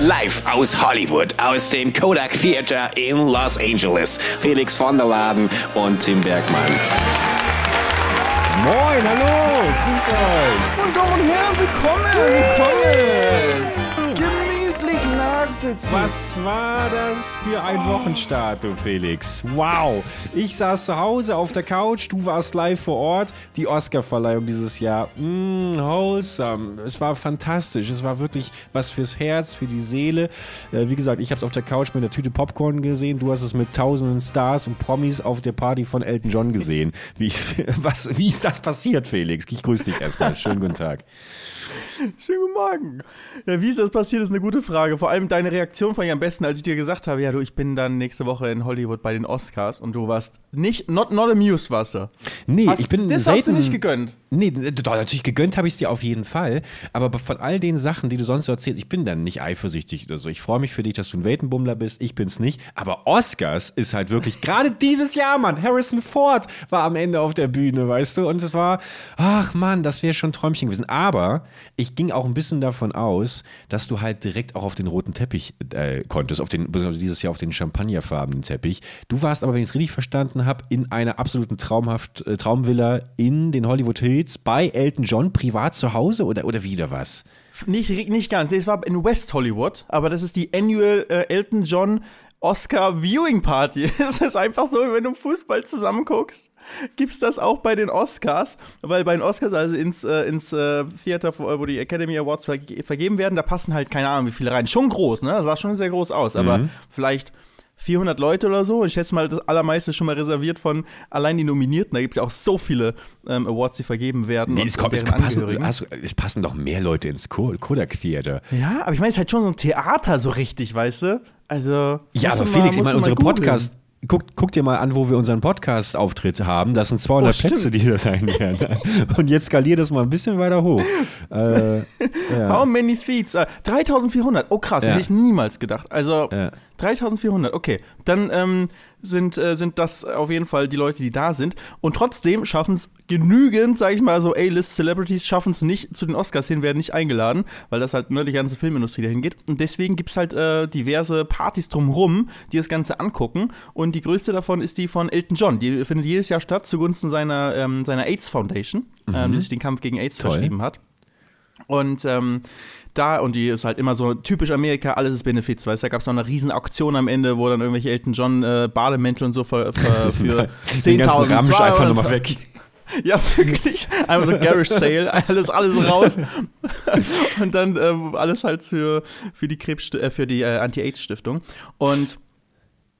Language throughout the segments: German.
Live aus Hollywood, aus dem Kodak Theater in Los Angeles. Felix von der Laden und Tim Bergmann. Moin, hallo, grüß euch. Und Damen und Herren, willkommen, willkommen. Nachsitzen. Was war das für ein Wochenstart, du Felix? Wow. Ich saß zu Hause auf der Couch, du warst live vor Ort. Die Oscar-Verleihung dieses Jahr, mh, wholesome. Es war fantastisch. Es war wirklich was fürs Herz, für die Seele. Äh, wie gesagt, ich habe es auf der Couch mit einer Tüte Popcorn gesehen. Du hast es mit tausenden Stars und Promis auf der Party von Elton John gesehen. Wie, was, wie ist das passiert, Felix? Ich grüße dich erstmal. Schönen guten Tag. Schönen guten Morgen. Ja, wie ist das passiert, ist eine gute Frage. Vor allem deine Reaktion fand ich am besten, als ich dir gesagt habe, ja du, ich bin dann nächste Woche in Hollywood bei den Oscars und du warst nicht, not, not amused warst du. Nee, Hast- ich bin Das selten, hast du nicht gegönnt. Nee, natürlich gegönnt habe ich es dir auf jeden Fall. Aber von all den Sachen, die du sonst so erzählst, ich bin dann nicht eifersüchtig oder so. Ich freue mich für dich, dass du ein Weltenbummler bist. Ich bin's nicht. Aber Oscars ist halt wirklich, gerade dieses Jahr, Mann. Harrison Ford war am Ende auf der Bühne, weißt du? Und es war, ach Mann, das wäre schon ein Träumchen gewesen. Aber ich ging auch ein bisschen davon aus, dass du halt direkt auch auf den roten Teppich äh, konntest, auf den, dieses Jahr auf den champagnerfarbenen Teppich. Du warst aber, wenn ich es richtig verstanden habe, in einer absoluten traumhaft äh, Traumvilla in den Hollywood Hills bei Elton John privat zu Hause oder, oder wieder was? Nicht, nicht ganz. Es war in West Hollywood, aber das ist die Annual äh, Elton John Oscar Viewing Party. Es ist einfach so, wenn du Fußball zusammenguckst, gibt's das auch bei den Oscars, weil bei den Oscars, also ins, äh, ins äh, Theater, wo die Academy Awards verge vergeben werden, da passen halt keine Ahnung, wie viele rein. Schon groß, ne? Das sah schon sehr groß aus, aber Mhm. vielleicht 400 Leute oder so. Ich schätze mal, das allermeiste ist schon mal reserviert von allein die Nominierten. Da gibt's ja auch so viele ähm, Awards, die vergeben werden. Nee, es, kommt, es, passen, hast, es passen doch mehr Leute ins Ko- Kodak Theater. Ja, aber ich meine, es ist halt schon so ein Theater so richtig, weißt du? Also. Ja, aber Felix, mal- ich meine, unsere. Podcast. Guck, guck dir mal an, wo wir unseren Podcast-Auftritt haben. Das sind 200 Oh. Plätze, die das sein werden. Und jetzt skalier das mal ein bisschen weiter hoch. äh, How many feet? Äh, 3400. Oh krass, Ja. hätte ich niemals gedacht. Also Ja. 3400, okay. Dann ähm, sind, äh, sind das auf jeden Fall die Leute, die da sind. Und trotzdem schaffen es genügend, sag ich mal, so A-List-Celebrities schaffen es nicht zu den Oscars hin, werden nicht eingeladen, weil das halt ne, die ganze Filmindustrie dahin geht. Und deswegen gibt es halt äh, diverse Partys drumrum, die das Ganze angucken. Und die größte davon ist die von Elton John. Die findet jedes Jahr statt zugunsten seiner, ähm, seiner AIDS Foundation, ähm, die sich den Kampf gegen AIDS Toll. verschrieben hat. Und ähm, da, und die ist halt immer so typisch Amerika, alles ist Benefits, weißt du, da gab es noch eine riesen Auktion am Ende, wo dann irgendwelche Elton John äh, Bademäntel und so für, für, für 10.000 Den ganzen Ramsch 200, einfach nochmal weg. Ja, wirklich. Einmal so Garage Sale, alles, alles raus. Und dann ähm, alles halt für, für die Krebs, äh, für die äh, Anti-AIDS-Stiftung. Und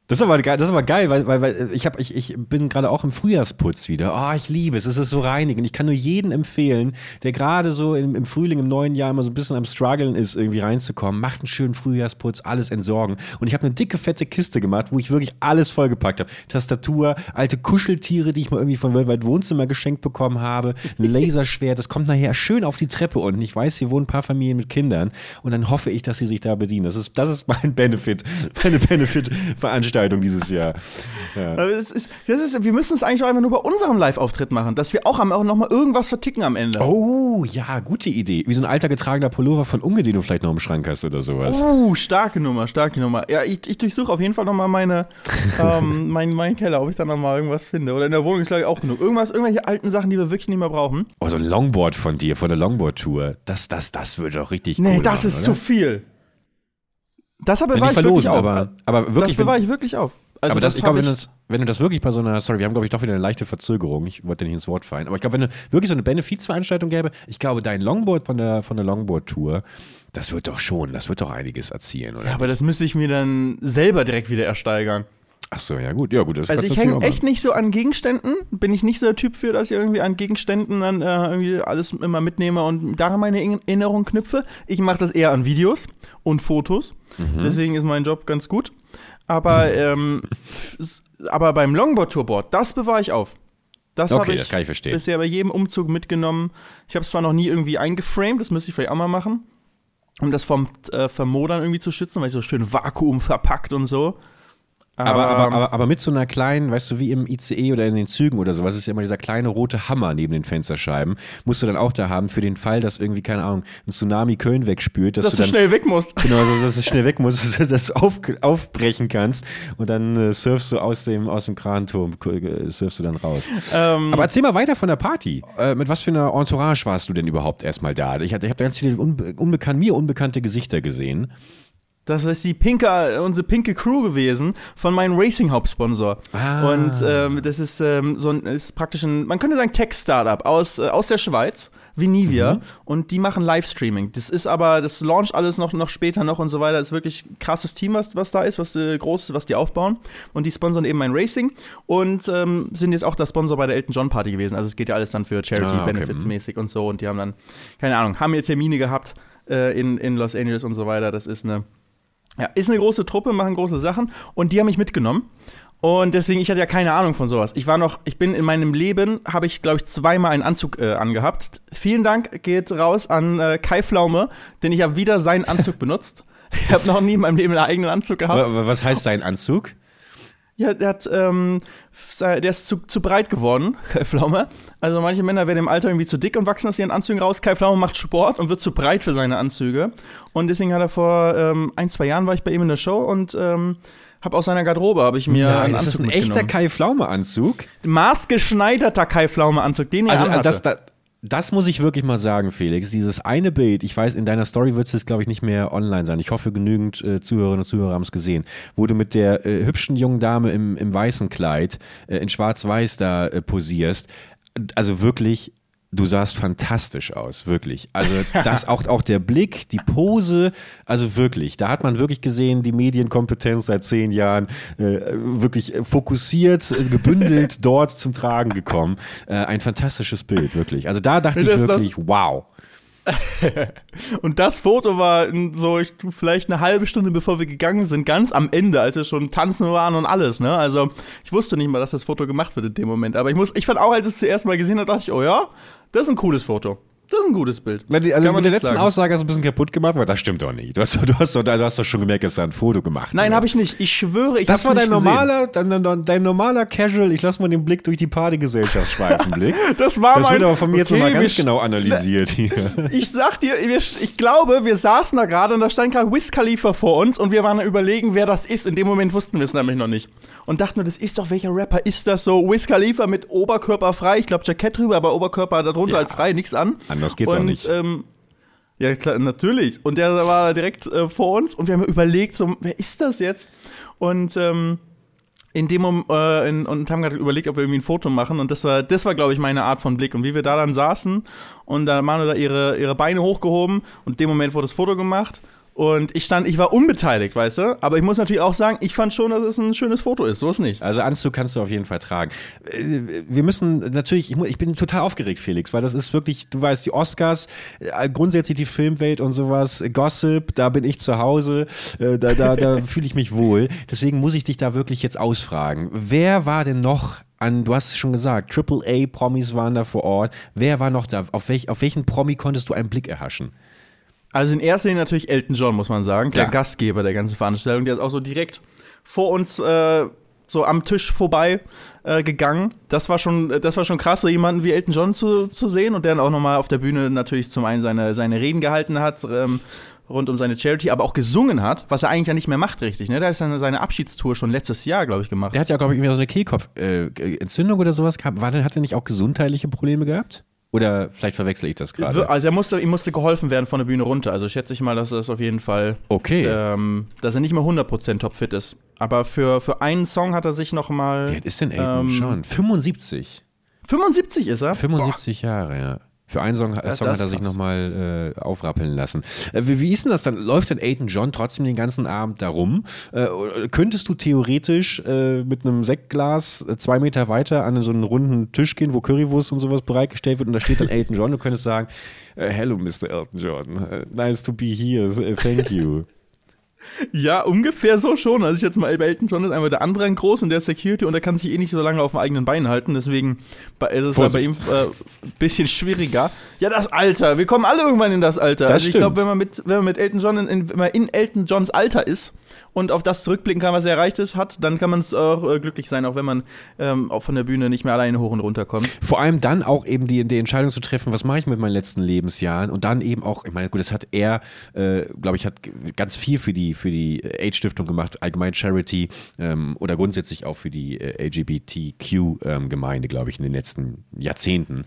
Das ist aber geil, das ist aber geil weil, weil, weil ich, hab, ich, ich bin gerade auch im Frühjahrsputz wieder. Oh, ich liebe es. Es ist so reinigend. Ich kann nur jeden empfehlen, der gerade so im, im Frühling, im neuen Jahr immer so ein bisschen am Struggeln ist, irgendwie reinzukommen. Macht einen schönen Frühjahrsputz, alles entsorgen. Und ich habe eine dicke, fette Kiste gemacht, wo ich wirklich alles vollgepackt habe. Tastatur, alte Kuscheltiere, die ich mal irgendwie von Weltweit Wohnzimmer geschenkt bekommen habe, ein Laserschwert. Das kommt nachher schön auf die Treppe unten. Ich weiß, hier wohnen ein paar Familien mit Kindern. Und dann hoffe ich, dass sie sich da bedienen. Das ist, das ist mein Benefit, meine Benefit-Veranstaltung dieses Jahr. Ja. es ist, das ist, wir müssen es eigentlich auch einfach nur bei unserem Live-Auftritt machen, dass wir auch, am- auch nochmal irgendwas verticken am Ende. Oh, ja, gute Idee. Wie so ein alter getragener Pullover von Unge, den du vielleicht noch im Schrank hast oder sowas. Oh, starke Nummer, starke Nummer. Ja, ich, ich durchsuche auf jeden Fall nochmal meine, ähm, mein, meinen Keller, ob ich da nochmal irgendwas finde. Oder in der Wohnung ist glaube ich auch genug. Irgendwas, irgendwelche alten Sachen, die wir wirklich nicht mehr brauchen. Oh, so ein Longboard von dir, von der Longboard-Tour. Das, das, das würde doch richtig Nee, cool das machen, ist oder? zu viel. Das aber die ich wirklich verlosen, auf. aber, aber wirklich, das bewahre wenn, ich wirklich auf. Also aber das, ich glaube, wenn, du das- wenn du das wirklich bei so einer, sorry, wir haben, glaube ich, doch wieder eine leichte Verzögerung. Ich wollte nicht ins Wort fallen. Aber ich glaube, wenn du wirklich so eine Benefizveranstaltung gäbe, ich glaube, dein Longboard von der, von der Longboard-Tour, das wird doch schon, das wird doch einiges erzielen, oder? Ja, aber das müsste ich mir dann selber direkt wieder ersteigern. Ach so, ja gut, ja gut. Also ich hänge echt nicht so an Gegenständen. Bin ich nicht so der Typ für, dass ich irgendwie an Gegenständen dann äh, irgendwie alles immer mitnehme und daran meine In- Erinnerung knüpfe. Ich mache das eher an Videos und Fotos. Mhm. Deswegen ist mein Job ganz gut. Aber, ähm, aber beim Longboard-Tourboard, das bewahre ich auf. Das Okay, habe ich, das kann ich verstehen. bisher bei jedem Umzug mitgenommen. Ich habe es zwar noch nie irgendwie eingeframed, das müsste ich vielleicht auch mal machen, um das vom äh, Vermodern irgendwie zu schützen, weil ich so schön Vakuum verpackt und so. Aber, aber, Ähm, aber, aber mit so einer kleinen, weißt du, wie im ICE oder in den Zügen oder sowas, ist ja immer dieser kleine rote Hammer neben den Fensterscheiben. Musst du dann auch da haben für den Fall, dass irgendwie, keine Ahnung, ein Tsunami Köln wegspült, dass, dass du du dann schnell weg musst. Genau, also, dass es schnell weg muss, dass du auf, aufbrechen kannst und dann äh, surfst du aus dem, aus dem Kranturm, äh, surfst du dann raus. Ähm, Aber erzähl mal weiter von der Party. Äh, mit was für einer Entourage warst du denn überhaupt erstmal da? Ich, hatte- ich habe ganz viele unbe unbekan mir unbekannte Gesichter gesehen. Das ist die pinke, unsere pinke Crew gewesen von meinem Racing-Hauptsponsor. Ah. Und ähm, das ist, ähm, so ein, ist praktisch ein, man könnte sagen, Tech-Startup aus, äh, aus der Schweiz, Vinivia. Mhm. Und die machen Livestreaming. Das ist aber, das launcht alles noch, noch später noch und so weiter. Das ist wirklich ein krasses Team, was, was da ist, was äh, groß, was die aufbauen. Und die sponsern eben mein Racing und ähm, sind jetzt auch der Sponsor bei der Elton John Party gewesen. Also es geht ja alles dann für Charity, Ah, okay. Benefits mäßig und so. Und die haben dann, keine Ahnung, haben hier Termine gehabt äh, in, in Los Angeles und so weiter. Das ist eine ja, ist eine große Truppe, machen große Sachen und die haben mich mitgenommen. Und deswegen, ich hatte ja keine Ahnung von sowas. Ich war noch, ich bin in meinem Leben, habe ich, glaube ich, zweimal einen Anzug äh, angehabt. Vielen Dank geht raus an äh, Kai Pflaume, denn ich habe wieder seinen Anzug benutzt. Ich habe noch nie in meinem Leben einen eigenen Anzug gehabt. Wa- wa- Was heißt sein Anzug? Ja, der hat, ähm, der ist zu, zu breit geworden, Kai Pflaume. Also manche Männer werden im Alter irgendwie zu dick und wachsen aus ihren Anzügen raus. Kai Pflaume macht Sport und wird zu breit für seine Anzüge. Und deswegen hat er vor ähm, ein, zwei Jahren war ich bei ihm in der Show und ähm, habe aus seiner Garderobe habe ich mir Nein, einen ist Anzug das ein echter Kai Pflaume-Anzug? maßgeschneiderter Kai Pflaume Anzug, den er Also anhatte. das, das, das muss ich wirklich mal sagen, Felix. Dieses eine Bild, ich weiß, in deiner Story wird es glaube ich, nicht mehr online sein. Ich hoffe, genügend äh, Zuhörerinnen und Zuhörer haben es gesehen. Wo du mit der äh, hübschen jungen Dame im, im weißen Kleid äh, in schwarz-weiß da äh, posierst. Also wirklich, du sahst fantastisch aus, wirklich. Also das auch, auch der Blick, die Pose, also wirklich. Da hat man wirklich gesehen, die Medienkompetenz seit zehn Jahren äh, wirklich fokussiert, äh, gebündelt dort zum Tragen gekommen. Äh, ein fantastisches Bild, wirklich. Also da dachte ich Das- das- wirklich, wow. Und das Foto war so ich, vielleicht eine halbe Stunde bevor wir gegangen sind, ganz am Ende, als wir schon tanzen waren und alles, ne? Also ich wusste nicht mal, dass das Foto gemacht wird in dem Moment. Aber ich muss, ich fand auch, als ich es zuerst mal gesehen habe, dachte ich, oh ja, das ist ein cooles Foto. Das ist ein gutes Bild. Also Kann mit man der letzten sagen. Aussage hast du ein bisschen kaputt gemacht, aber das stimmt doch nicht. Du hast, doch- du hast, doch, du hast doch schon gemerkt, dass du ein Foto gemacht Nein, habe ich nicht. Ich schwöre, ich Das war dein normaler, dein, dein, dein normaler Casual, ich lass mal den Blick durch die Partygesellschaft schweifen, Blick. Das war Das mein, wird aber von mir jetzt Okay, nochmal wir ganz genau analysiert hier. Ich sag dir, wir, ich glaube, wir saßen da gerade und da stand gerade Wiz Khalifa vor uns und wir waren überlegen, wer das ist. In dem Moment wussten wir es nämlich noch nicht. Und dachten nur, das ist doch, welcher Rapper ist das so? Wiz Khalifa mit Oberkörper frei, ich glaube Jackett drüber, aber Oberkörper darunter Ja. halt frei, nichts an. Anders geht's und, auch nicht. Ähm, ja, klar, natürlich. Und der war direkt äh, vor uns und wir haben überlegt, so, wer ist das jetzt? Und ähm, in dem Mom- äh, in, und haben gerade überlegt, ob wir irgendwie ein Foto machen. Und das war, das war, glaube ich, meine Art von Blick. Und wie wir da dann saßen und da Manu da ihre, ihre Beine hochgehoben und in dem Moment wurde das Foto gemacht. Und ich stand, ich war unbeteiligt, weißt du? Aber ich muss natürlich auch sagen, ich fand schon, dass es ein schönes Foto ist. So ist nicht. Also Anzug kannst du auf jeden Fall tragen. Äh, Wir müssen natürlich, ich, ich bin total aufgeregt, Felix, weil das ist wirklich, du weißt, die Oscars, äh, grundsätzlich die Filmwelt und sowas, Gossip, da bin ich zu Hause, äh, da, da, da fühle ich mich wohl. Deswegen muss ich dich da wirklich jetzt ausfragen. Wer war denn noch an, du hast es schon gesagt, Triple A Promis waren da vor Ort. Wer war noch da? Auf, welch, auf welchen Promi konntest du einen Blick erhaschen? Also in erster Linie natürlich Elton John, muss man sagen. Der Klar. Gastgeber der ganzen Veranstaltung. Der ist auch so direkt vor uns äh, so am Tisch vorbei äh, gegangen. Das war schon, das war schon krass, so jemanden wie Elton John zu, zu sehen und der dann auch nochmal auf der Bühne natürlich zum einen seine, seine Reden gehalten hat. Ähm, rund um seine Charity, aber auch gesungen hat, was er eigentlich ja nicht mehr macht, richtig. Ne? Der hat seine, seine Abschiedstour schon letztes Jahr, glaube ich, gemacht. Der hat ja, glaube ich, irgendwie so eine Kehlkopfentzündung oder sowas gehabt. War, denn- hat er nicht auch gesundheitliche Probleme gehabt? Oder vielleicht verwechsel ich das gerade. Also er musste, ihm musste geholfen werden von der Bühne runter. Also schätze ich mal, dass er es auf jeden Fall, Okay. ähm, dass er nicht mehr 100% topfit ist. Aber für, für einen Song hat er sich noch mal Wie alt ist denn Elton ähm, John? 75. 75 ist er? 75 Jahre, ja. Für einen Song, äh, das Song hat er sich nochmal äh, aufrappeln lassen. Äh, wie, wie ist denn das dann? Läuft dann Elton John trotzdem den ganzen Abend da rum? Äh, könntest du theoretisch äh, mit einem Sektglas äh, zwei Boah, weiter an so einen runden Tisch gehen, wo Currywurst und sowas bereitgestellt wird und da steht dann Elton John? Du könntest sagen, äh, hello Mr. Elton John, äh, nice to be here, äh, thank you. Ja, ungefähr so schon. Also ich jetzt mal bei Elton John ist einfach der andere ein groß und der ist Security und der kann sich eh nicht so lange auf dem eigenen Bein halten. Deswegen ist es ja bei ihm ein äh, bisschen schwieriger. Ja, das Alter. Wir kommen alle irgendwann in das Alter. Das also ich glaube, wenn man mit wenn man mit Elton John in, in, wenn man in Elton Johns Alter ist und auf das zurückblicken kann, was er erreicht ist, hat, dann kann man auch äh, glücklich sein, auch wenn man ähm, auch von der Bühne nicht mehr alleine hoch und runter kommt. Vor allem dann auch eben die, die Entscheidung zu treffen, was mache ich mit meinen letzten Lebensjahren und dann eben auch, ich meine, gut, das hat er, äh, glaube ich, hat ganz viel für die, für die AIDS-Stiftung gemacht, allgemein Charity ähm, oder grundsätzlich auch für die äh, LGBTQ-Gemeinde, glaube ich, in den letzten Jahrzehnten,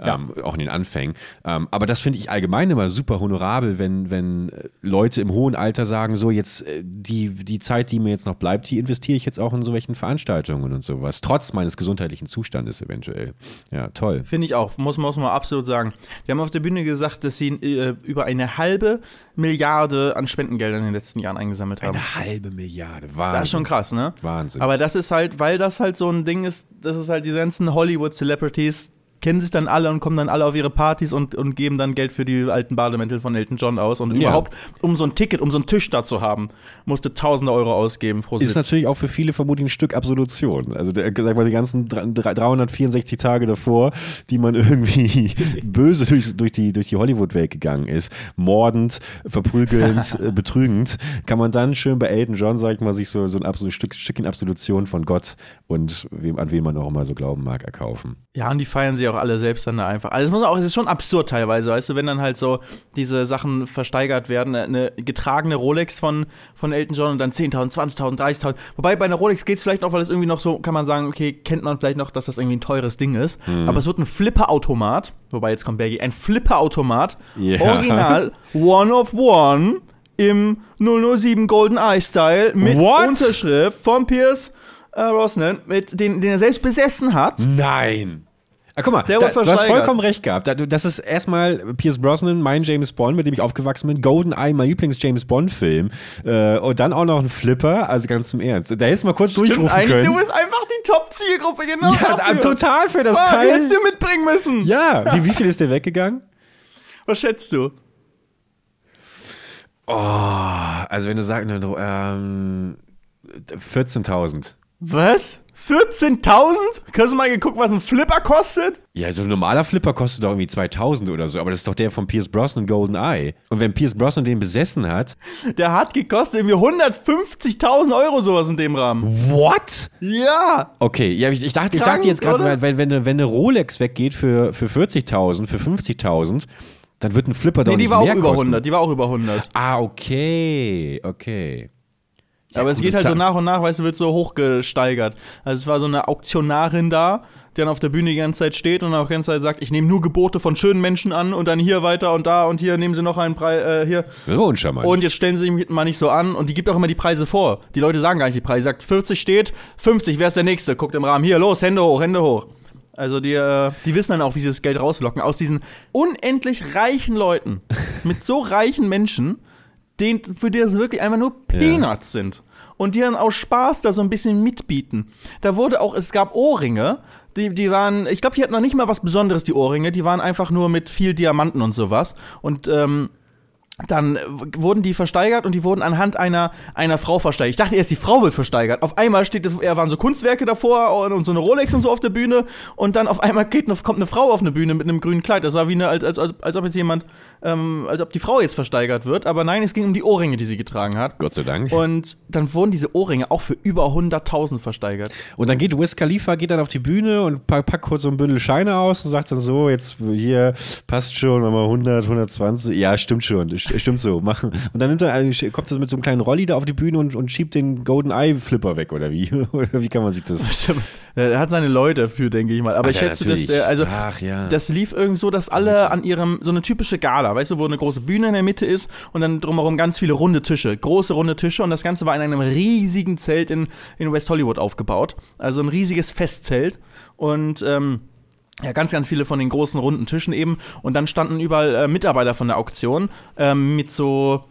ähm, auch in den Anfängen. Ähm, aber das finde ich allgemein immer super honorabel, wenn, wenn äh, Leute im hohen Alter sagen, so jetzt äh, die, die Zeit, die mir jetzt noch bleibt, die investiere ich jetzt auch in so welchen Veranstaltungen und sowas, trotz meines gesundheitlichen Zustandes eventuell. Ja, toll. Finde ich auch, muss, muss man absolut sagen. Die haben auf der Bühne gesagt, dass sie äh, über eine halbe Milliarde an Spendengeldern in den letzten Jahren eingesammelt haben. Eine halbe Milliarde, Wahnsinn. Das ist schon krass, ne? Wahnsinn. Aber das ist halt, weil das halt so ein Ding ist, das ist halt die ganzen Hollywood-Celebrities kennen sich dann alle und kommen dann alle auf ihre Partys und, und geben dann Geld für die alten Bademäntel von Elton John aus. Und Ja. überhaupt, um so ein Ticket, um so einen Tisch da zu haben, musste tausende Euro ausgeben pro ist Sitz. natürlich auch für viele vermutlich ein Stück Absolution. Also der, sag mal, die ganzen dr- dr- 364 Tage davor, die man irgendwie böse durch, durch die, durch die Hollywood-Welt gegangen ist, mordend, verprügelnd, äh, betrügend, kann man dann schön bei Elton John, sag ich mal, sich so, so ein absolut Stück, Stückchen Absolution von Gott und wem, an wen man auch immer so glauben mag, erkaufen. Ja, und die feiern sie auch alle selbst dann da einfach. Also es muss auch, es ist schon absurd teilweise, weißt du, wenn dann halt so diese Sachen versteigert werden, eine getragene Rolex von, von Elton John und dann 10.000, 20.000, 30.000. Wobei bei einer Rolex geht es vielleicht auch, weil es irgendwie noch so, kann man sagen, okay, kennt man vielleicht noch, dass das irgendwie ein teures Ding ist. Aber es wird ein Flipper-Automat, wobei jetzt kommt Bergi, ein Flipper-Automat, Ja. original, one of one, im 007 Golden Eye Style mit What? Unterschrift von Pierce äh, Brosnan, mit den, den er selbst besessen hat. Nein! Ah, guck mal, Der da, du hast vollkommen recht gehabt. Das ist erstmal Pierce Brosnan, mein James Bond, mit dem ich aufgewachsen bin. Goldeneye, mein Lieblings-James Bond-Film. Äh, und dann auch noch ein Flipper, also ganz im Ernst. Da hättest du mal kurz durchrufen eigentlich, können. du bist einfach die Top-Zielgruppe, genau. ja, dafür. total für das Ah, Teil. hättest du mitbringen müssen. Ja, wie, wie viel ist der weggegangen? Was schätzt du? Oh, also wenn du sagst, ähm, 14.000. Was? 14.000? Hast du mal geguckt, was ein Flipper kostet? Ja, so ein normaler Flipper kostet doch irgendwie 2000 oder so, aber das ist doch der von Pierce Brosnan Goldeneye. Und wenn Pierce Brosnan den besessen hat, Der hat gekostet irgendwie 150.000 Euro, sowas in dem Rahmen. what? Ja! Okay, ja, ich, ich dachte, ich Krank, dachte jetzt gerade, wenn, wenn, eine- wenn eine Rolex weggeht für, für 40.000, für 50.000, dann wird ein Flipper doch Nee, die nicht war auch mehr über kosten. 100. Die war auch über 100. Ah, okay, okay. Aber es gut, geht halt so zack. nach und nach, weißt du, wird so hochgesteigert. Also es war so eine Auktionarin da, die dann auf der Bühne die ganze Zeit steht und auch die ganze Zeit sagt, ich nehme nur Gebote von schönen Menschen an und dann hier weiter und da und hier nehmen sie noch einen Preis, äh, hier. Uncharmant. Und jetzt stellen sie sich mal nicht so an und die gibt auch immer die Preise vor. Die Leute sagen gar nicht die Preise. Sie sagt 40 steht, 50, wer ist der Nächste? Guckt im Rahmen, hier, los, Hände hoch, Hände hoch. Also die, äh, die wissen dann auch, wie sie das Geld rauslocken. Aus diesen unendlich reichen Leuten, mit so reichen Menschen, den, für die das wirklich einfach nur Peanuts sind. Und die dann aus Spaß da so ein bisschen mitbieten. Da wurde auch, es gab Ohrringe, die, die waren, ich glaube, die hatten noch nicht mal was Besonderes, die Ohrringe. Die waren einfach nur mit viel Diamanten und sowas. Und ähm, dann äh, wurden die versteigert und die wurden anhand einer, einer Frau versteigert. Ich dachte erst, die Frau wird versteigert. Auf einmal steht, er waren so Kunstwerke davor und, so eine Rolex und so auf der Bühne und dann auf einmal geht kommt eine Frau auf eine Bühne mit einem grünen Kleid. Das war wie eine, als, als, als, als ob jetzt jemand, ähm, als ob die Frau jetzt versteigert wird. Aber nein, es ging um die Ohrringe, die sie getragen hat. Gott sei Dank. Und dann wurden diese Ohrringe auch für über 100.000 versteigert. Und dann geht Wiz Khalifa, geht dann auf die Bühne und pack- packt kurz so ein Bündel Scheine aus und sagt dann so, jetzt hier passt schon, machen wir 100, 120. Ja, stimmt schon, st- stimmt so. Machen. Und dann nimmt er, äh, kommt er mit so einem kleinen Rolli da auf die Bühne und, und schiebt den Golden Eye Flipper weg, oder wie? Oder wie kann man sich das? Er hat seine Leute dafür, denke ich mal. Aber Ach ich ja, schätze, dass der, also Ach ja. das lief irgend so, dass alle an ihrem, so eine typische Gala, weißt du, wo eine große Bühne in der Mitte ist und dann drumherum ganz viele runde Tische, große runde Tische und das Ganze war in einem riesigen Zelt in, in West Hollywood aufgebaut. Also ein riesiges Festzelt und, ähm, ja, ganz, ganz viele von den großen runden Tischen eben. Und dann standen überall äh, Mitarbeiter von der Auktion ähm, mit so,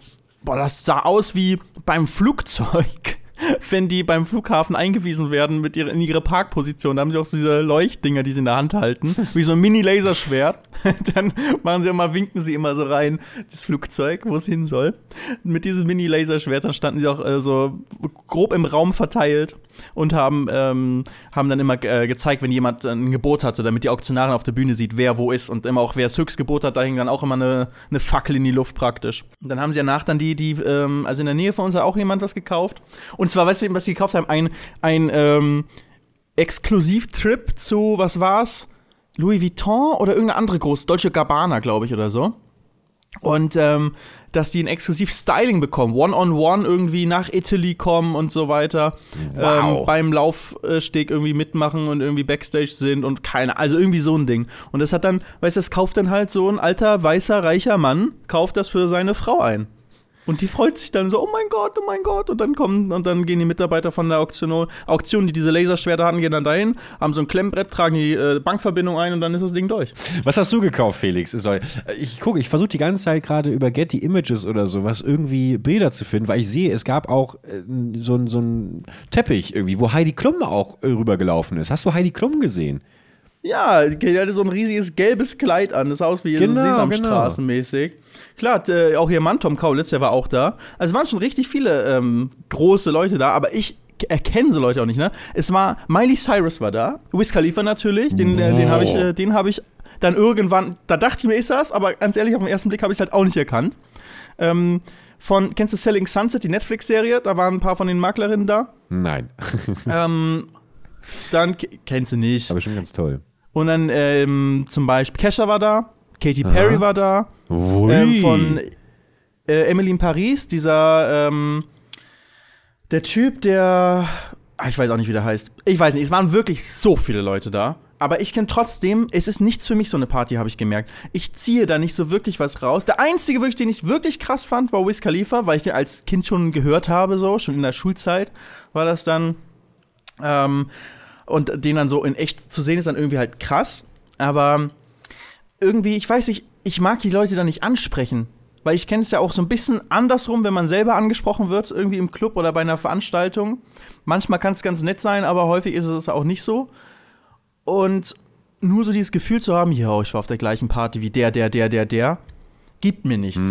boah, das sah aus wie beim Flugzeug. wenn die beim Flughafen eingewiesen werden mit ihrer, in ihre Parkposition, da haben sie auch so diese Leuchtdinger, die sie in der Hand halten, wie so ein Mini-Laserschwert. Dann machen sie immer, winken sie immer so rein, das Flugzeug, wo es hin soll. Mit diesem Mini-Laserschwert, dann standen sie auch äh, so grob im Raum verteilt und haben, ähm, haben dann immer äh, gezeigt, wenn jemand ein Gebot hatte, damit die Auktionarin auf der Bühne sieht, wer wo ist und immer auch, wer das Höchstgebot hat, da hing dann auch immer eine, eine Fackel in die Luft praktisch. Und dann haben sie danach dann die, die, ähm, also in der Nähe von uns hat auch jemand was gekauft. Und zwar, weißt du, was sie gekauft haben? Ein, ein ähm, Exklusivtrip zu, was war's? Louis Vuitton oder irgendeine andere große, Deutsche Gabbana, glaube ich, oder so. Und ähm, dass die ein exklusiv Styling bekommen, One-on-One irgendwie nach Italy kommen und so weiter. Wow. Ähm, beim Laufsteg irgendwie mitmachen und irgendwie Backstage sind und keine, also irgendwie so ein Ding. Und das hat dann, weißt du, das kauft dann halt so ein alter, weißer, reicher Mann, kauft das für seine Frau ein. Und die freut sich dann so, oh mein Gott, oh mein Gott. Und dann kommen, und dann gehen die Mitarbeiter von der Auktion, Auktion die diese Laserschwerter hatten, gehen dann dahin, haben so ein Klemmbrett, tragen die äh, Bankverbindung ein und dann ist das Ding durch. Was hast du gekauft, Felix? Ich gucke, ich versuche die ganze Zeit gerade über Getty Images oder sowas irgendwie Bilder zu finden, weil ich sehe, es gab auch äh, so so ein Teppich irgendwie, wo Heidi Klum auch äh, rübergelaufen ist. Hast du Heidi Klum gesehen? Ja, die hatte so ein riesiges gelbes Kleid an. Das sah aus wie Genau, so Sesamstraßenmäßig. Klar, äh, auch hier Mann Tom Kaulitz, der war auch da. Also es waren schon richtig viele ähm, große Leute da, aber ich erkenne so Leute auch nicht, ne? Es war, Miley Cyrus war da, Wiz Khalifa natürlich, den, äh, den habe ich, äh, den habe ich dann irgendwann, da dachte ich mir, ist das, aber ganz ehrlich, auf den ersten Blick habe ich es halt auch nicht erkannt. Ähm, von, kennst du Selling Sunset, die Netflix-Serie? Da waren ein paar von den Maklerinnen da. Nein. ähm, dann, ke- kennst du nicht. Aber schon ganz toll. Und dann ähm, zum Beispiel Kesha war da, Katy Perry Aha. war da, ähm, von äh, Emily in Paris, dieser ähm, der Typ, der ah, ich weiß auch nicht, wie der heißt. Ich weiß nicht, es waren wirklich so viele Leute da. Aber ich kenne trotzdem, es ist nichts für mich so eine Party, habe ich gemerkt. Ich ziehe da nicht so wirklich was raus. Der einzige, wirklich, den ich wirklich krass fand, war Wiz Khalifa, weil ich den als Kind schon gehört habe, so, schon in der Schulzeit war das dann. Ähm, und den dann so in echt zu sehen, ist dann irgendwie halt krass. Aber irgendwie, ich weiß nicht, ich mag die Leute da nicht ansprechen. Weil ich kenne es ja auch so ein bisschen andersrum, wenn man selber angesprochen wird, irgendwie im Club oder bei einer Veranstaltung. Manchmal kann es ganz nett sein, aber häufig ist es auch nicht so. Und nur so dieses Gefühl zu haben, ja, ich war auf der gleichen Party wie der, der, der, der, der, gibt mir nichts.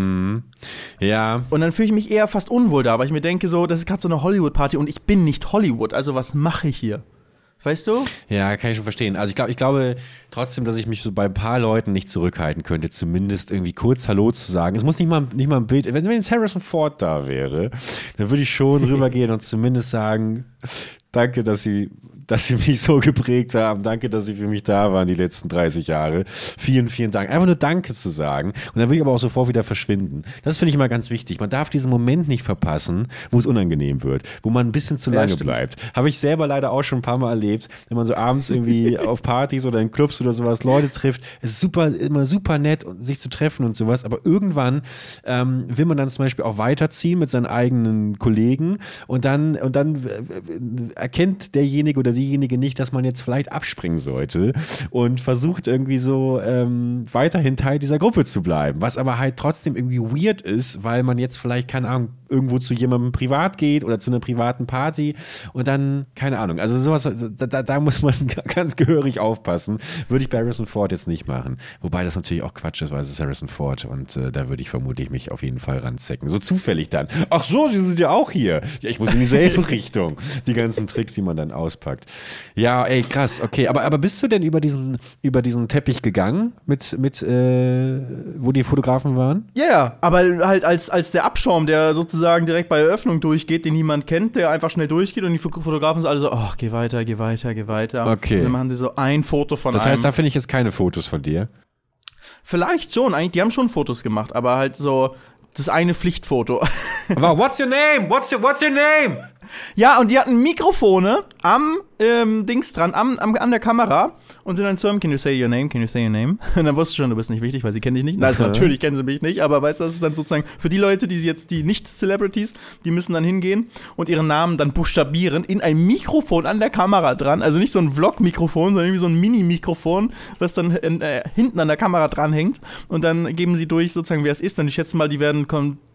Ja. Und dann fühle ich mich eher fast unwohl da, weil ich mir denke, so, das ist gerade so eine Hollywood-Party und ich bin nicht Hollywood, also was mache ich hier? Weißt du? Ja, kann ich schon verstehen. Also ich glaube, ich glaube trotzdem, dass ich mich so bei ein paar Leuten nicht zurückhalten könnte, zumindest irgendwie kurz Hallo zu sagen. Es muss nicht mal, nicht mal ein Bild. Wenn, wenn jetzt Harrison Ford da wäre, dann würde ich schon rübergehen und zumindest sagen, danke, dass Sie, dass Sie mich so geprägt haben. Danke, dass Sie für mich da waren die letzten 30 Jahre. Vielen, vielen Dank. Einfach nur Danke zu sagen. Und dann will ich aber auch sofort wieder verschwinden. Das finde ich immer ganz wichtig. Man darf diesen Moment nicht verpassen, wo es unangenehm wird, wo man ein bisschen zu Ja, lange stimmt. bleibt. Habe ich selber leider auch schon ein paar Mal erlebt, wenn man so abends irgendwie auf Partys oder in Clubs oder sowas Leute trifft. Es ist super, immer super nett, sich zu treffen und sowas, aber irgendwann ähm, will man dann zum Beispiel auch weiterziehen mit seinen eigenen Kollegen und dann, und dann äh, erkennt derjenige oder diejenige nicht, dass man jetzt vielleicht abspringen sollte und versucht irgendwie so ähm, weiterhin Teil dieser Gruppe zu bleiben, was aber halt trotzdem irgendwie weird ist, weil man jetzt vielleicht, keine Ahnung, irgendwo zu jemandem privat geht oder zu einer privaten Party und dann, keine Ahnung, also sowas, da, da, muss man ganz gehörig aufpassen. Würde ich bei Harrison Ford jetzt nicht machen. Wobei das natürlich auch Quatsch ist, weil es ist Harrison Ford und äh, da würde ich vermutlich mich auf jeden Fall ranzecken. So zufällig dann. Ach so, Sie sind ja auch hier. Ja, ich muss in dieselbe Richtung. Die ganzen Tricks, die man dann auspackt. Ja, ey, krass, okay. Aber, aber bist du denn über diesen, über diesen Teppich gegangen, mit, mit äh, wo die Fotografen waren? Ja, ja, aber halt als, als der Abschaum, der sozusagen direkt bei Eröffnung durchgeht, den niemand kennt, der einfach schnell durchgeht und die Fo- Fotografen sind alle so, oh, geh weiter, geh weiter, geh weiter. Okay. Und dann machen sie so ein Foto von Das einem. heißt, da finde ich jetzt keine Fotos von dir. Vielleicht schon, eigentlich, die haben schon Fotos gemacht, aber halt so das eine Pflichtfoto. Aber what's your name? What's your, what's your name? Ja, und die hatten Mikrofone am ähm, Dings dran, am, am, an der Kamera und sind dann zu ihm, can you say your name, can you say your name? Und dann wusste schon, du bist nicht wichtig, weil sie kennen dich nicht. Also natürlich kennen sie mich nicht, aber weißt du, das ist dann sozusagen für die Leute, die jetzt, die nicht Celebrities, die müssen dann hingehen und ihren Namen dann buchstabieren in ein Mikrofon an der Kamera dran. Also nicht so ein Vlog-Mikrofon, sondern irgendwie so ein Mini-Mikrofon, was dann äh, hinten an der Kamera dranhängt. Und dann geben sie durch, sozusagen, wer es ist. Und ich schätze mal, die werden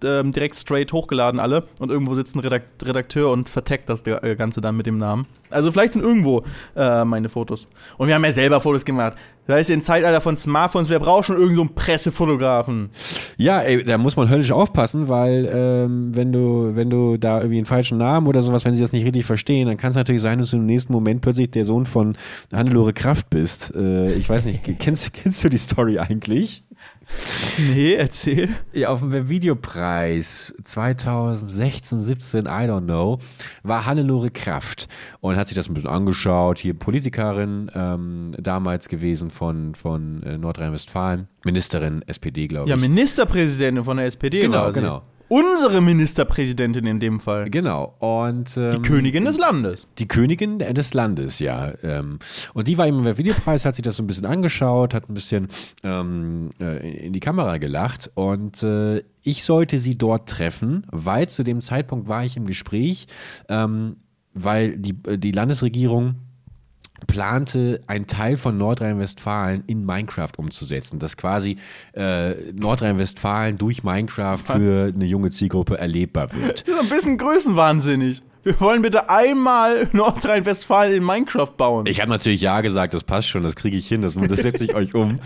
ähm, direkt straight hochgeladen alle. Und irgendwo sitzt ein Redakteur und verteckt das äh, Ganze dann mit dem Namen. Also vielleicht sind irgendwo äh, meine Fotos. Und wir haben ja selber Fotos gemacht. Da ist im Zeitalter von Smartphones, wer braucht schon irgendeinen so Pressefotografen? Ja, ey, da muss man höllisch aufpassen, weil ähm, wenn du, wenn du da irgendwie einen falschen Namen oder sowas, wenn sie das nicht richtig verstehen, dann kann es natürlich sein, dass du im nächsten Moment plötzlich der Sohn von Hannelore Kraft bist. Äh, ich weiß nicht, kennst, kennst du die Story eigentlich? Nee, erzähl. Ja, auf dem Videopreis 2016, 17, I don't know, war Hannelore Kraft und hat sich das ein bisschen angeschaut. Hier Politikerin ähm, damals gewesen von, von äh, Nordrhein-Westfalen. Ministerin SPD, glaube ich. Ja, Ministerpräsidentin von der SPD. Genau, genau. Unsere Ministerpräsidentin in dem Fall. Genau. Und, ähm, die Königin des Landes. Die Königin des Landes, ja. Ähm, und die war eben beim Videopreis, hat sich das so ein bisschen angeschaut, hat ein bisschen ähm, äh, in die Kamera gelacht und äh, ich sollte sie dort treffen, weil zu dem Zeitpunkt war ich im Gespräch, ähm, weil die, die Landesregierung plante, einen Teil von Nordrhein-Westfalen in Minecraft umzusetzen, dass quasi äh, Nordrhein-Westfalen durch Minecraft Was? für eine junge Zielgruppe erlebbar wird. Das ist ein bisschen größenwahnsinnig. Wir wollen bitte einmal Nordrhein-Westfalen in Minecraft bauen. Ich habe natürlich ja gesagt, das passt schon, das kriege ich hin, das, das setze ich euch um.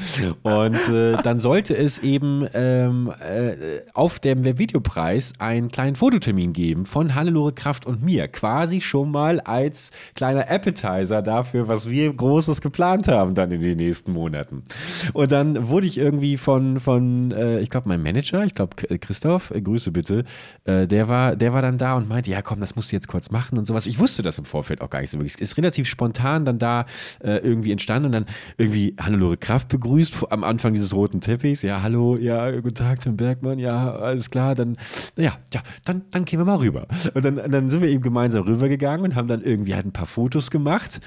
Und äh, dann sollte es eben ähm, äh, auf dem Videopreis einen kleinen Fototermin geben von Hannelore Kraft und mir. Quasi schon mal als kleiner Appetizer dafür, was wir Großes geplant haben dann in den nächsten Monaten. Und dann wurde ich irgendwie von, von äh, ich glaube, mein Manager, ich glaube Christoph, äh, Grüße bitte, äh, der, war, der war dann da und meinte, ja komm, das musst du jetzt kurz machen und sowas. Ich wusste das im Vorfeld auch gar nicht so wirklich. Ist relativ spontan dann da äh, irgendwie entstanden und dann irgendwie Hannelore Kraft begrüßt am Anfang dieses roten Teppichs. Ja, hallo, ja, guten Tag, Tim Bergmann, ja, alles klar, dann, ja, ja, dann, dann gehen wir mal rüber. Und dann, dann sind wir eben gemeinsam rübergegangen und haben dann irgendwie halt ein paar Fotos gemacht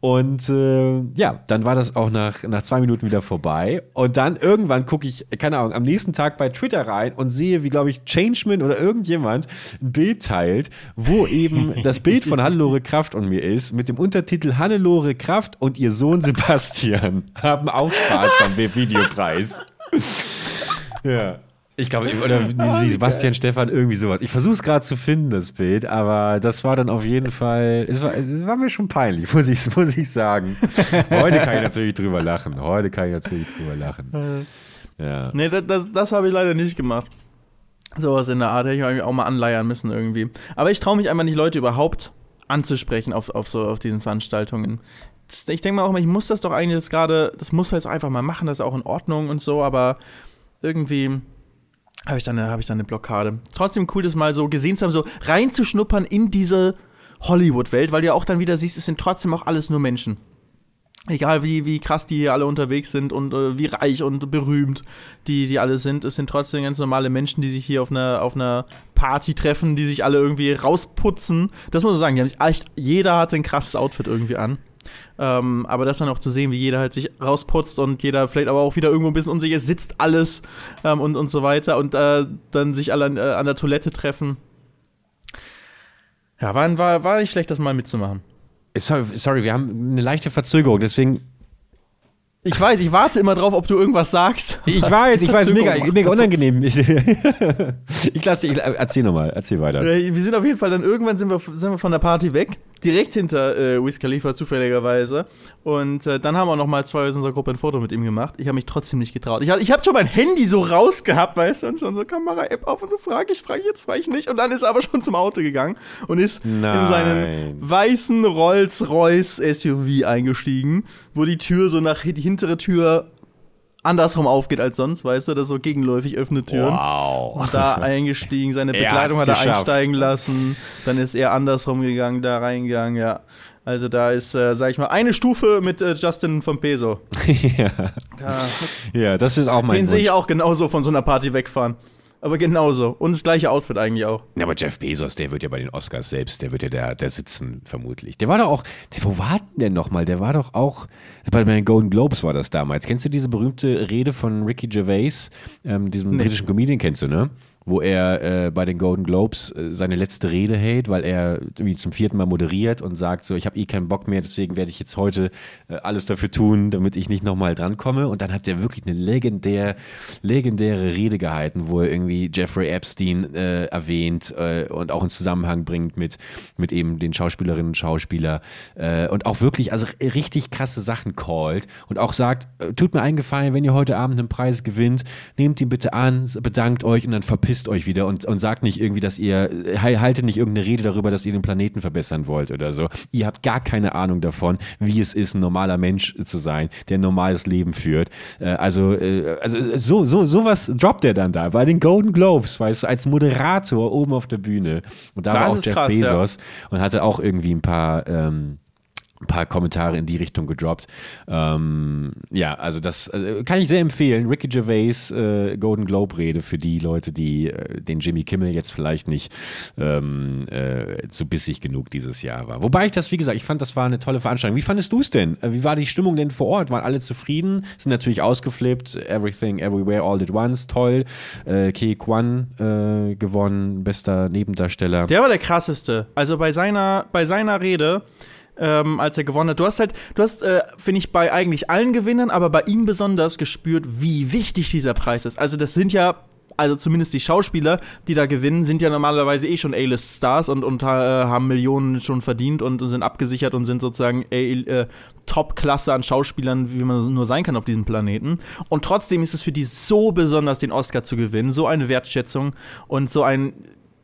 und äh, ja, dann war das auch nach, nach zwei Minuten wieder vorbei und dann irgendwann gucke ich, keine Ahnung, am nächsten Tag bei Twitter rein und sehe, wie, glaube ich, Changeman oder irgendjemand ein Bild teilt, wo eben eben das Bild von Hannelore Kraft und mir ist, mit dem Untertitel Hannelore Kraft und ihr Sohn Sebastian haben auch Spaß beim Videopreis. ja. Ich glaube, oder oh, Sebastian Stefan, irgendwie sowas. Ich versuche es gerade zu finden, das Bild, aber das war dann auf jeden Fall, es war, es war mir schon peinlich, muss ich, muss ich sagen. Heute kann ich natürlich drüber lachen. Heute kann ich natürlich drüber lachen. Ja. Nee, das, das, das habe ich leider nicht gemacht. Sowas in der Art hätte ich mich auch mal anleiern müssen irgendwie. Aber ich traue mich einfach nicht, Leute überhaupt anzusprechen auf, auf, so, auf diesen Veranstaltungen. Das, ich denke mal auch mal, ich muss das doch eigentlich jetzt gerade, das muss halt einfach mal machen, das ist auch in Ordnung und so, aber irgendwie habe ich, dann eine, hab ich dann eine Blockade. Trotzdem cool, das mal so gesehen zu haben, so reinzuschnuppern in diese Hollywood-Welt, weil du ja auch dann wieder siehst, es sind trotzdem auch alles nur Menschen egal wie, wie krass die hier alle unterwegs sind und äh, wie reich und berühmt die, die alle sind, es sind trotzdem ganz normale Menschen, die sich hier auf einer, auf einer Party treffen, die sich alle irgendwie rausputzen. Das muss man sagen, die haben echt, jeder hat ein krasses Outfit irgendwie an. Ähm, aber das dann auch zu sehen, wie jeder halt sich rausputzt und jeder vielleicht aber auch wieder irgendwo ein bisschen unsicher sitzt alles ähm, und, und so weiter und äh, dann sich alle an, äh, an der Toilette treffen. Ja, war, war, war nicht schlecht, das mal mitzumachen. Sorry, sorry, wir haben eine leichte Verzögerung, deswegen ich weiß, ich warte immer drauf, ob du irgendwas sagst. Ich weiß, ich weiß, mega, mega unangenehm. ich lasse dich, erzähl nochmal, erzähl weiter. Wir sind auf jeden Fall dann irgendwann sind wir, sind wir von der Party weg direkt hinter äh, Wiz Khalifa zufälligerweise. Und äh, dann haben wir noch mal zwei aus unserer Gruppe ein Foto mit ihm gemacht. Ich habe mich trotzdem nicht getraut. Ich, ich habe schon mein Handy so rausgehabt, weißt du, und schon so Kamera-App auf und so frage ich, frage ich jetzt, frage ich nicht. Und dann ist er aber schon zum Auto gegangen und ist Nein. in seinen weißen Rolls-Royce SUV eingestiegen, wo die Tür so nach die hintere Tür andersrum aufgeht als sonst, weißt du, das so gegenläufig öffnet Türen. Wow. Und da eingestiegen, seine Bekleidung hat er geschafft. einsteigen lassen, dann ist er andersrum gegangen, da reingegangen, ja. Also da ist, äh, sag ich mal, eine Stufe mit äh, Justin von Peso. ja. ja. ja. das ist auch mein Den sehe ich auch genauso von so einer Party wegfahren. Aber genauso. Und das gleiche Outfit eigentlich auch. Ja, aber Jeff Bezos, der wird ja bei den Oscars selbst, der wird ja der, der sitzen, vermutlich. Der war doch auch, der, wo war denn der nochmal? Der war doch auch, bei den Golden Globes war das damals. Kennst du diese berühmte Rede von Ricky Gervais, ähm, diesem Nee. britischen Comedian, kennst du, ne? Wo er äh, bei den Golden Globes äh, seine letzte Rede hält, weil er irgendwie zum vierten Mal moderiert und sagt so, ich habe eh keinen Bock mehr, deswegen werde ich jetzt heute äh, alles dafür tun, damit ich nicht nochmal drankomme. Und dann hat er wirklich eine legendär, legendäre Rede gehalten, wo er irgendwie Jeffrey Epstein äh, erwähnt äh, und auch in Zusammenhang bringt mit, mit eben den Schauspielerinnen und Schauspieler äh, und auch wirklich also richtig krasse Sachen callt und auch sagt, tut mir einen Gefallen, wenn ihr heute Abend einen Preis gewinnt, nehmt ihn bitte an, bedankt euch und dann verpisst euch wieder und, und sagt nicht irgendwie, dass ihr, äh, haltet nicht irgendeine Rede darüber, dass ihr den Planeten verbessern wollt oder so. Ihr habt gar keine Ahnung davon, wie es ist, ein normaler Mensch zu sein, der ein normales Leben führt. Äh, also, äh, also so, so, sowas droppt er dann da bei den Golden Globes, weißt du, als Moderator oben auf der Bühne. Und da Das war auch Jeff krass, ja. Bezos und hatte auch irgendwie ein paar ähm, ein paar Kommentare in die Richtung gedroppt. Ähm, ja, also das also kann ich sehr empfehlen. Ricky Gervais äh, Golden Globe Rede für die Leute, die äh, den Jimmy Kimmel jetzt vielleicht nicht ähm, äh, zu bissig genug dieses Jahr war. Wobei ich das, wie gesagt, ich fand, das war eine tolle Veranstaltung. Wie fandest du es denn? Äh, Wie war die Stimmung denn vor Ort? Waren alle zufrieden? Sind natürlich ausgeflippt. Everything, Everywhere, All at Once, toll. Äh, Ke Kwan äh, gewonnen, bester Nebendarsteller. Der war der krasseste. Also bei seiner, bei seiner Rede, ähm, als er gewonnen hat, du hast halt, du hast, äh, finde ich, bei eigentlich allen Gewinnern, aber bei ihm besonders gespürt, wie wichtig dieser Preis ist. Also das sind ja also zumindest die Schauspieler, die da gewinnen, sind ja normalerweise eh schon A-List-Stars und, und äh, haben Millionen schon verdient und, sind abgesichert und sind sozusagen A- äh, Top-Klasse an Schauspielern, wie man nur sein kann auf diesem Planeten. Und trotzdem ist es für die so besonders, den Oscar zu gewinnen, so eine Wertschätzung und so ein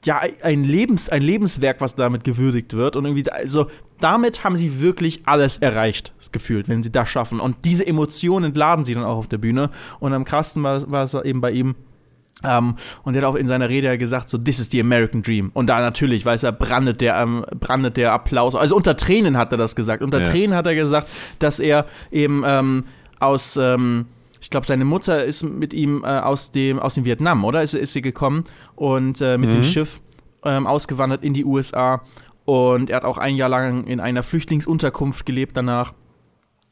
ja, ein, Lebens, ein Lebenswerk, was damit gewürdigt wird. Und irgendwie, also damit haben sie wirklich alles erreicht, gefühlt, wenn sie das schaffen. Und diese Emotionen entladen sie dann auch auf der Bühne. Und am krassesten war, war es eben bei ihm. Ähm, und er hat auch in seiner Rede ja gesagt, so, this is the American Dream. Und da natürlich, weiß er, brandet der, ähm, brandet der Applaus. Also unter Tränen hat er das gesagt. Unter Ja. Tränen hat er gesagt, dass er eben ähm, aus, ähm, ich glaube, seine Mutter ist mit ihm äh, aus, dem, aus dem Vietnam, oder? Ist, ist sie gekommen und äh, mit dem Schiff ähm, ausgewandert in die USA. Und er hat auch ein Jahr lang in einer Flüchtlingsunterkunft gelebt danach.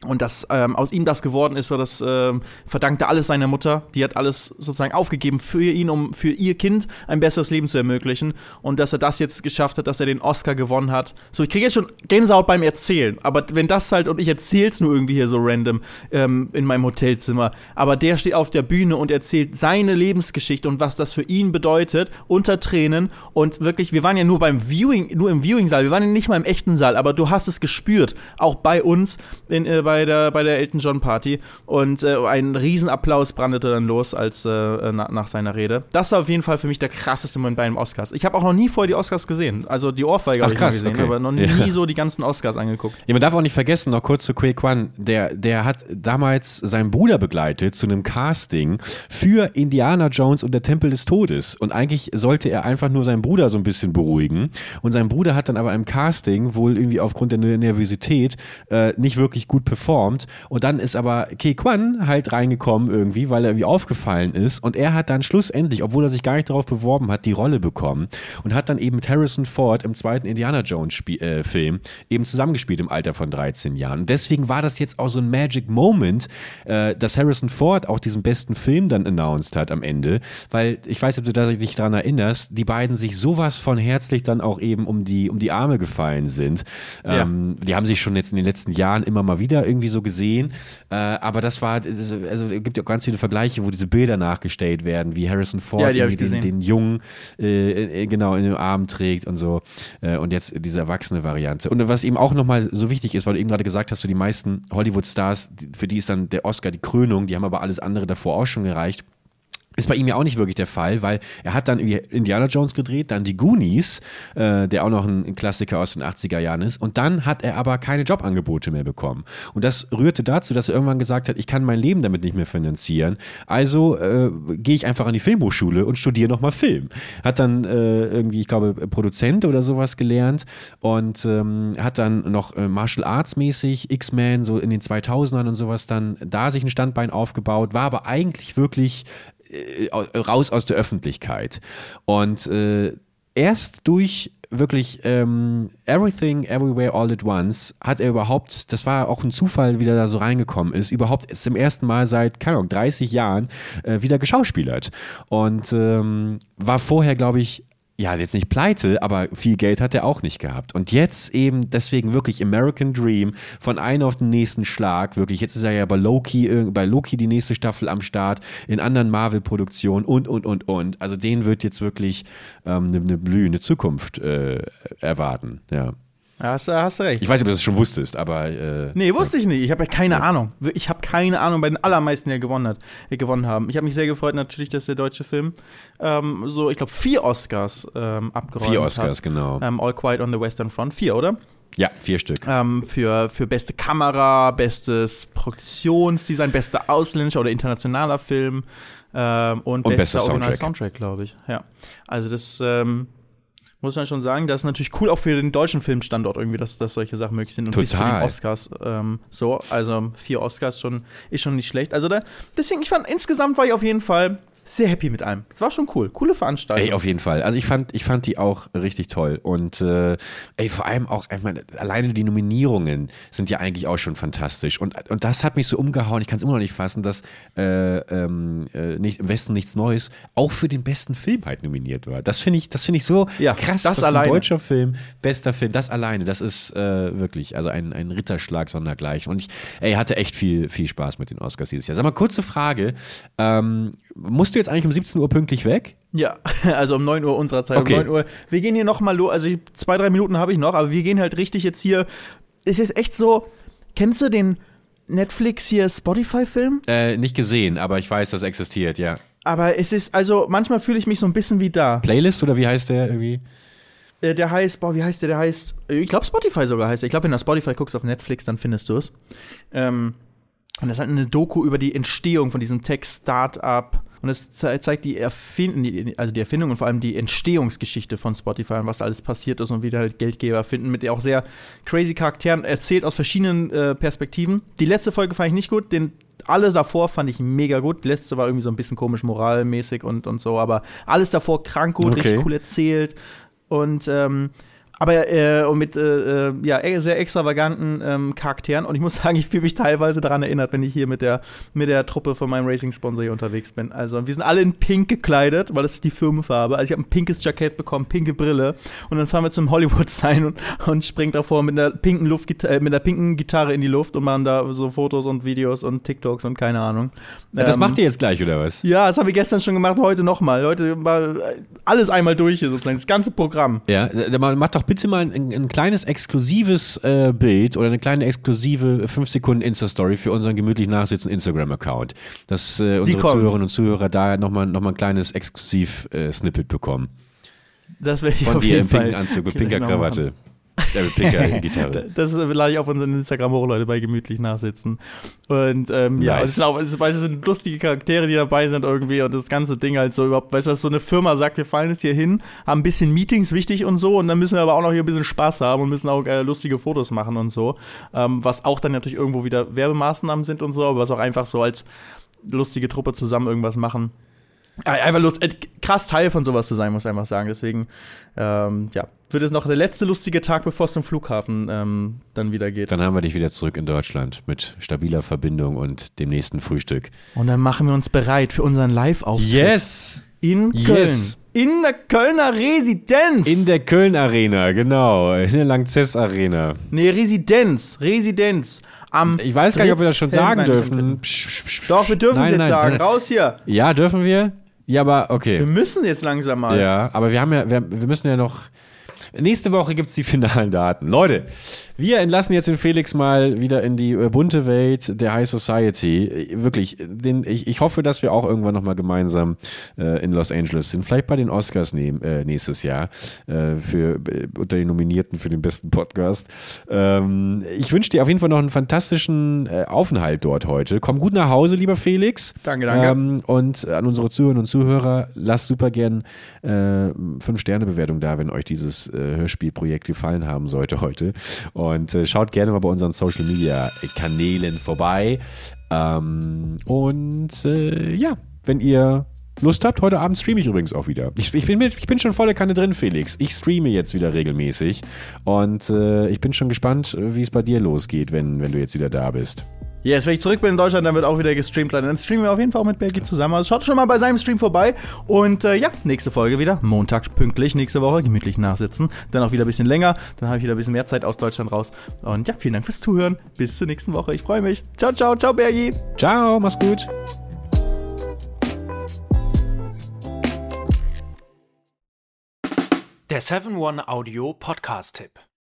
Und dass ähm, aus ihm das geworden ist, so das ähm, verdankte alles seiner Mutter. Die hat alles sozusagen aufgegeben für ihn, um für ihr Kind ein besseres Leben zu ermöglichen. Und dass er das jetzt geschafft hat, dass er den Oscar gewonnen hat. So, ich kriege jetzt schon Gänsehaut beim Erzählen. Aber wenn das halt, und ich erzähl's nur irgendwie hier so random ähm, in meinem Hotelzimmer. Aber der steht auf der Bühne und erzählt seine Lebensgeschichte und was das für ihn bedeutet, unter Tränen. Und wirklich, wir waren ja nur beim Viewing, nur im Viewing-Saal. Wir waren ja nicht mal im echten Saal, aber du hast es gespürt. Auch bei uns in, äh, bei, der, bei der Elton John Party. Und äh, ein Riesenapplaus brandete dann los als äh, na, nach seiner Rede. Das war auf jeden Fall für mich der krasseste Moment bei einem Oscars. Ich habe auch noch nie vorher die Oscars gesehen. Also die Ohrfeige habe ich krass, gesehen, okay. aber noch nie Ja. so die ganzen Oscars angeguckt. Ja, man darf auch nicht vergessen, noch kurz zu Quay Kwan, der, der hat damals seinen Bruder begleitet zu einem Casting für Indiana Jones und der Tempel des Todes. Und eigentlich sollte er einfach nur seinen Bruder so ein bisschen beruhigen. Und sein Bruder hat dann aber im Casting wohl irgendwie aufgrund der Nervosität äh, nicht wirklich gut performt. Und dann ist aber Quay Kwan halt reingekommen irgendwie, weil er irgendwie aufgefallen ist. Und er hat dann schlussendlich, obwohl er sich gar nicht darauf beworben hat, die Rolle bekommen. Und hat dann eben mit Harrison Ford im zweiten Indiana Jones Spie äh, Film eben zusammengespielt im Alter von 13 Jahren. Und deswegen war das jetzt auch so ein Magic Moment, äh, dass Harrison Ford auch diesen besten Film dann announced hat am Ende. Weil ich weiß ob du dich dran erinnerst, die beiden sich sowas von herzlich dann auch eben um die, um die Arme gefallen sind. Ja. Ähm, die haben sich schon jetzt in den letzten Jahren immer mal wieder irgendwie so gesehen. Äh, aber das war, also es gibt ja auch ganz viele Vergleiche, wo diese Bilder nachgestellt werden, wie Harrison Ford Ja, die den, den Jungen äh, äh, genau in den Arm trägt und so. Äh, und jetzt diese erwachsene Variante. Und was eben auch nochmal so wichtig ist, weil du eben gerade gesagt hast, so die meisten Hollywood-Stars, für die ist dann der Oscar die Krönung, die haben aber alles andere davor auch schon gereicht. Ist bei ihm ja auch nicht wirklich der Fall, weil er hat dann Indiana Jones gedreht, dann die Goonies, äh, der auch noch ein, ein Klassiker aus den 80er Jahren ist. Und dann hat er aber keine Jobangebote mehr bekommen. Und das rührte dazu, dass er irgendwann gesagt hat, ich kann mein Leben damit nicht mehr finanzieren. Also äh, gehe ich einfach an die Filmhochschule und studiere nochmal Film. Hat dann äh, irgendwie, ich glaube, Produzent oder sowas gelernt und ähm, hat dann noch äh, Martial Arts mäßig, X-Men, so in den 2000ern und sowas dann da sich ein Standbein aufgebaut, war aber eigentlich wirklich äh, raus aus der Öffentlichkeit. Und äh, erst durch wirklich ähm, Everything, Everywhere, All at Once hat er überhaupt, das war auch ein Zufall, wie der da so reingekommen ist, überhaupt ist zum ersten Mal seit, keine Ahnung, 30 Jahren äh, wieder geschauspielert. Und ähm, war vorher, glaube ich, ja, jetzt nicht pleite, aber viel Geld hat er auch nicht gehabt. Und jetzt eben deswegen wirklich American Dream von einem auf den nächsten Schlag. Wirklich, jetzt ist er ja bei Loki, äh, bei Loki die nächste Staffel am Start, in anderen Marvel-Produktionen und, und, und, und. Also den wird jetzt wirklich ähm, eine, eine blühende Zukunft äh, erwarten, ja. Ja, hast, du- hast recht. Ich weiß nicht, ob du das schon wusstest, aber. Äh, Nee, wusste ich nicht. Ich habe ja keine Ahnung. Ich habe keine Ahnung bei den allermeisten, die gewonnen, hat, die gewonnen haben. Ich habe mich sehr gefreut natürlich, dass der deutsche Film ähm, so, ich glaube, vier Oscars ähm, abgeräumt Vier hat. Oscars, genau. Ähm, All Quiet on the Western Front. Vier, oder? Ja, vier Stück. Ähm, für, für beste Kamera, bestes Produktionsdesign, bester ausländischer oder internationaler Film ähm, und, Und bester Original Soundtrack. Soundtrack, glaube ich. Ja. Also das ähm, muss man schon sagen, das ist natürlich cool auch für den deutschen Filmstandort irgendwie, dass, dass solche Sachen möglich sind. Und bis zu den Total. Oscars ähm, so. Also vier Oscars schon, ist schon nicht schlecht. Also da, deswegen, ich fand, insgesamt war ich auf jeden Fall sehr happy mit allem. Es war schon cool. Coole Veranstaltung. Ey, auf jeden Fall. Also ich fand, ich fand die auch richtig toll. Und äh, ey, vor allem auch, ich meine, alleine die Nominierungen sind ja eigentlich auch schon fantastisch. Und, und das hat mich so umgehauen, ich kann es immer noch nicht fassen, dass äh, ähm, äh, nicht, im Westen nichts Neues auch für den besten Film halt nominiert war. Das finde ich, das finde ich so Ja, krass, das alleine. ein deutscher Film, bester Film, das alleine, das ist äh, wirklich, also ein, ein Ritterschlag sondergleichen. Und ich ey, hatte echt viel, viel Spaß mit den Oscars dieses Jahr. Sag mal, kurze Frage. Ähm, musst du jetzt eigentlich um 17 Uhr pünktlich weg? Ja, also um 9 Uhr unserer Zeit. Okay. Um 9 Uhr. Wir gehen hier nochmal los. Also zwei, drei Minuten habe ich noch, aber wir gehen halt richtig jetzt hier. Es ist echt so. Kennst du den Netflix hier Spotify-Film? Äh, nicht gesehen, aber ich weiß, das existiert, ja. Aber es ist, also manchmal fühle ich mich so ein bisschen wie da. Playlist oder wie heißt der irgendwie? Äh, Der heißt, boah, wie heißt der? Der heißt, äh, ich glaube Spotify sogar heißt er. Ich glaube, wenn du Spotify guckst auf Netflix, dann findest du es. Ähm, und das ist halt eine Doku über die Entstehung von diesem Tech-Startup. Und es ze zeigt die Erfindung, also die Erfindung und vor allem die Entstehungsgeschichte von Spotify und was alles passiert ist und wie da halt Geldgeber finden, mit auch sehr crazy Charakteren, erzählt aus verschiedenen äh, Perspektiven. Die letzte Folge fand ich nicht gut, den alle davor fand ich mega gut. Die letzte war irgendwie so ein bisschen komisch moralmäßig und, und so, aber alles davor krank gut, Okay. richtig cool erzählt. Und ähm, aber äh, und mit äh, äh, ja, e- sehr extravaganten ähm, Charakteren. Und ich muss sagen, ich fühle mich teilweise daran erinnert, wenn ich hier mit der, mit der Truppe von meinem Racing-Sponsor hier unterwegs bin. Also wir sind alle in pink gekleidet, weil das ist die Firmenfarbe. Also ich habe ein pinkes Jackett bekommen, pinke Brille. Und dann fahren wir zum Hollywood-Sign und, und springen davor mit einer pinken Luftgita äh, mit einer pinken Gitarre in die Luft und machen da so Fotos und Videos und TikToks und keine Ahnung. das Ähm, macht ihr jetzt gleich, oder was? ja, das habe ich gestern schon gemacht, heute nochmal. Heute mal alles einmal durch hier sozusagen, das ganze Programm. Ja, man macht doch bitte mal ein, ein kleines exklusives äh, Bild oder eine kleine exklusive 5 Sekunden Insta-Story für unseren gemütlich nachsitzenden Instagram-Account. Dass äh, unsere. Zuhörerinnen und Zuhörer da nochmal noch mal ein kleines Exklusiv-Snippet bekommen. Das werde ich Von auf dir jeden im pinken Fall Anzug mit pinker Krawatte. machen. Ja, mit pinker Gitarre. Das lade ich auf unseren Instagram hoch, Leute, bei gemütlich nachsitzen. Und ähm, ja, es sind auch, es, weißt, du, es sind lustige Charaktere, die dabei sind irgendwie und das ganze Ding halt so überhaupt, weißt du, dass so eine Firma sagt, wir fallen jetzt hier hin, haben ein bisschen Meetings wichtig und so und dann müssen wir aber auch noch hier ein bisschen Spaß haben und müssen auch äh, lustige Fotos machen und so. Ähm, was auch dann natürlich irgendwo wieder Werbemaßnahmen sind und so, aber was auch einfach so als lustige Truppe zusammen irgendwas machen. Ja, Einfach Lust, äh, krass Teil von sowas zu sein, muss ich einfach sagen. Deswegen, ähm, ja, wird es noch der letzte lustige Tag, bevor es zum Flughafen ähm, dann wieder geht. Dann haben wir dich wieder zurück in Deutschland mit stabiler Verbindung und dem nächsten Frühstück. Und dann machen wir uns bereit für unseren Live-Auftritt Yes! in Köln. Yes. In der Kölner Residenz. In der Köln Arena, genau. In der Langzess Arena. nee, Residenz. Residenz. Am Ich weiß gar nicht, ob wir das schon sagen nein, dürfen. Psch, psch, psch, Doch, wir dürfen es jetzt sagen. Raus hier. Ja, dürfen wir? Ja, aber Wir okay. müssen jetzt langsam mal. Ja, aber wir haben ja, wir, wir müssen ja noch. Nächste Woche gibt es die finalen Daten. Leute, wir entlassen jetzt den Felix mal wieder in die äh, bunte Welt der High Society. Äh, Wirklich, den, ich, ich hoffe, dass wir auch irgendwann nochmal gemeinsam äh, in Los Angeles sind. Vielleicht bei den Oscars nehm, äh, nächstes Jahr äh, für, äh, unter den Nominierten für den besten Podcast. Ähm, ich wünsche dir auf jeden Fall noch einen fantastischen Aufenthalt dort heute. Komm gut nach Hause, lieber Felix. Danke, danke. Ähm, und an unsere Zuhörerinnen und Zuhörer, lasst super gern äh, 5-Sterne-Bewertung da, wenn euch dieses Hörspielprojekt gefallen haben sollte heute. Und äh, schaut gerne mal bei unseren Social-Media-Kanälen vorbei. Ähm, und äh, ja, wenn ihr Lust habt, heute Abend streame ich übrigens auch wieder. Ich, ich, bin, mit, ich bin schon volle Kanne drin, Felix. Ich streame jetzt wieder regelmäßig. Und äh, ich bin schon gespannt, wie es bei dir losgeht, wenn, wenn du jetzt wieder da bist. Yes, wenn ich zurück bin in Deutschland, dann wird auch wieder gestreamt. Dann streamen wir auf jeden Fall auch mit Bergi zusammen. Also schaut schon mal bei seinem Stream vorbei. Und äh, ja, nächste Folge wieder. Montag pünktlich, nächste Woche gemütlich nachsitzen. Dann auch wieder ein bisschen länger. Dann habe ich wieder ein bisschen mehr Zeit aus Deutschland raus. Und ja, vielen Dank fürs Zuhören. Bis zur nächsten Woche. Ich freue mich. Ciao, ciao, ciao, Bergi. Ciao, mach's gut. Der 7-One Audio Podcast-Tipp.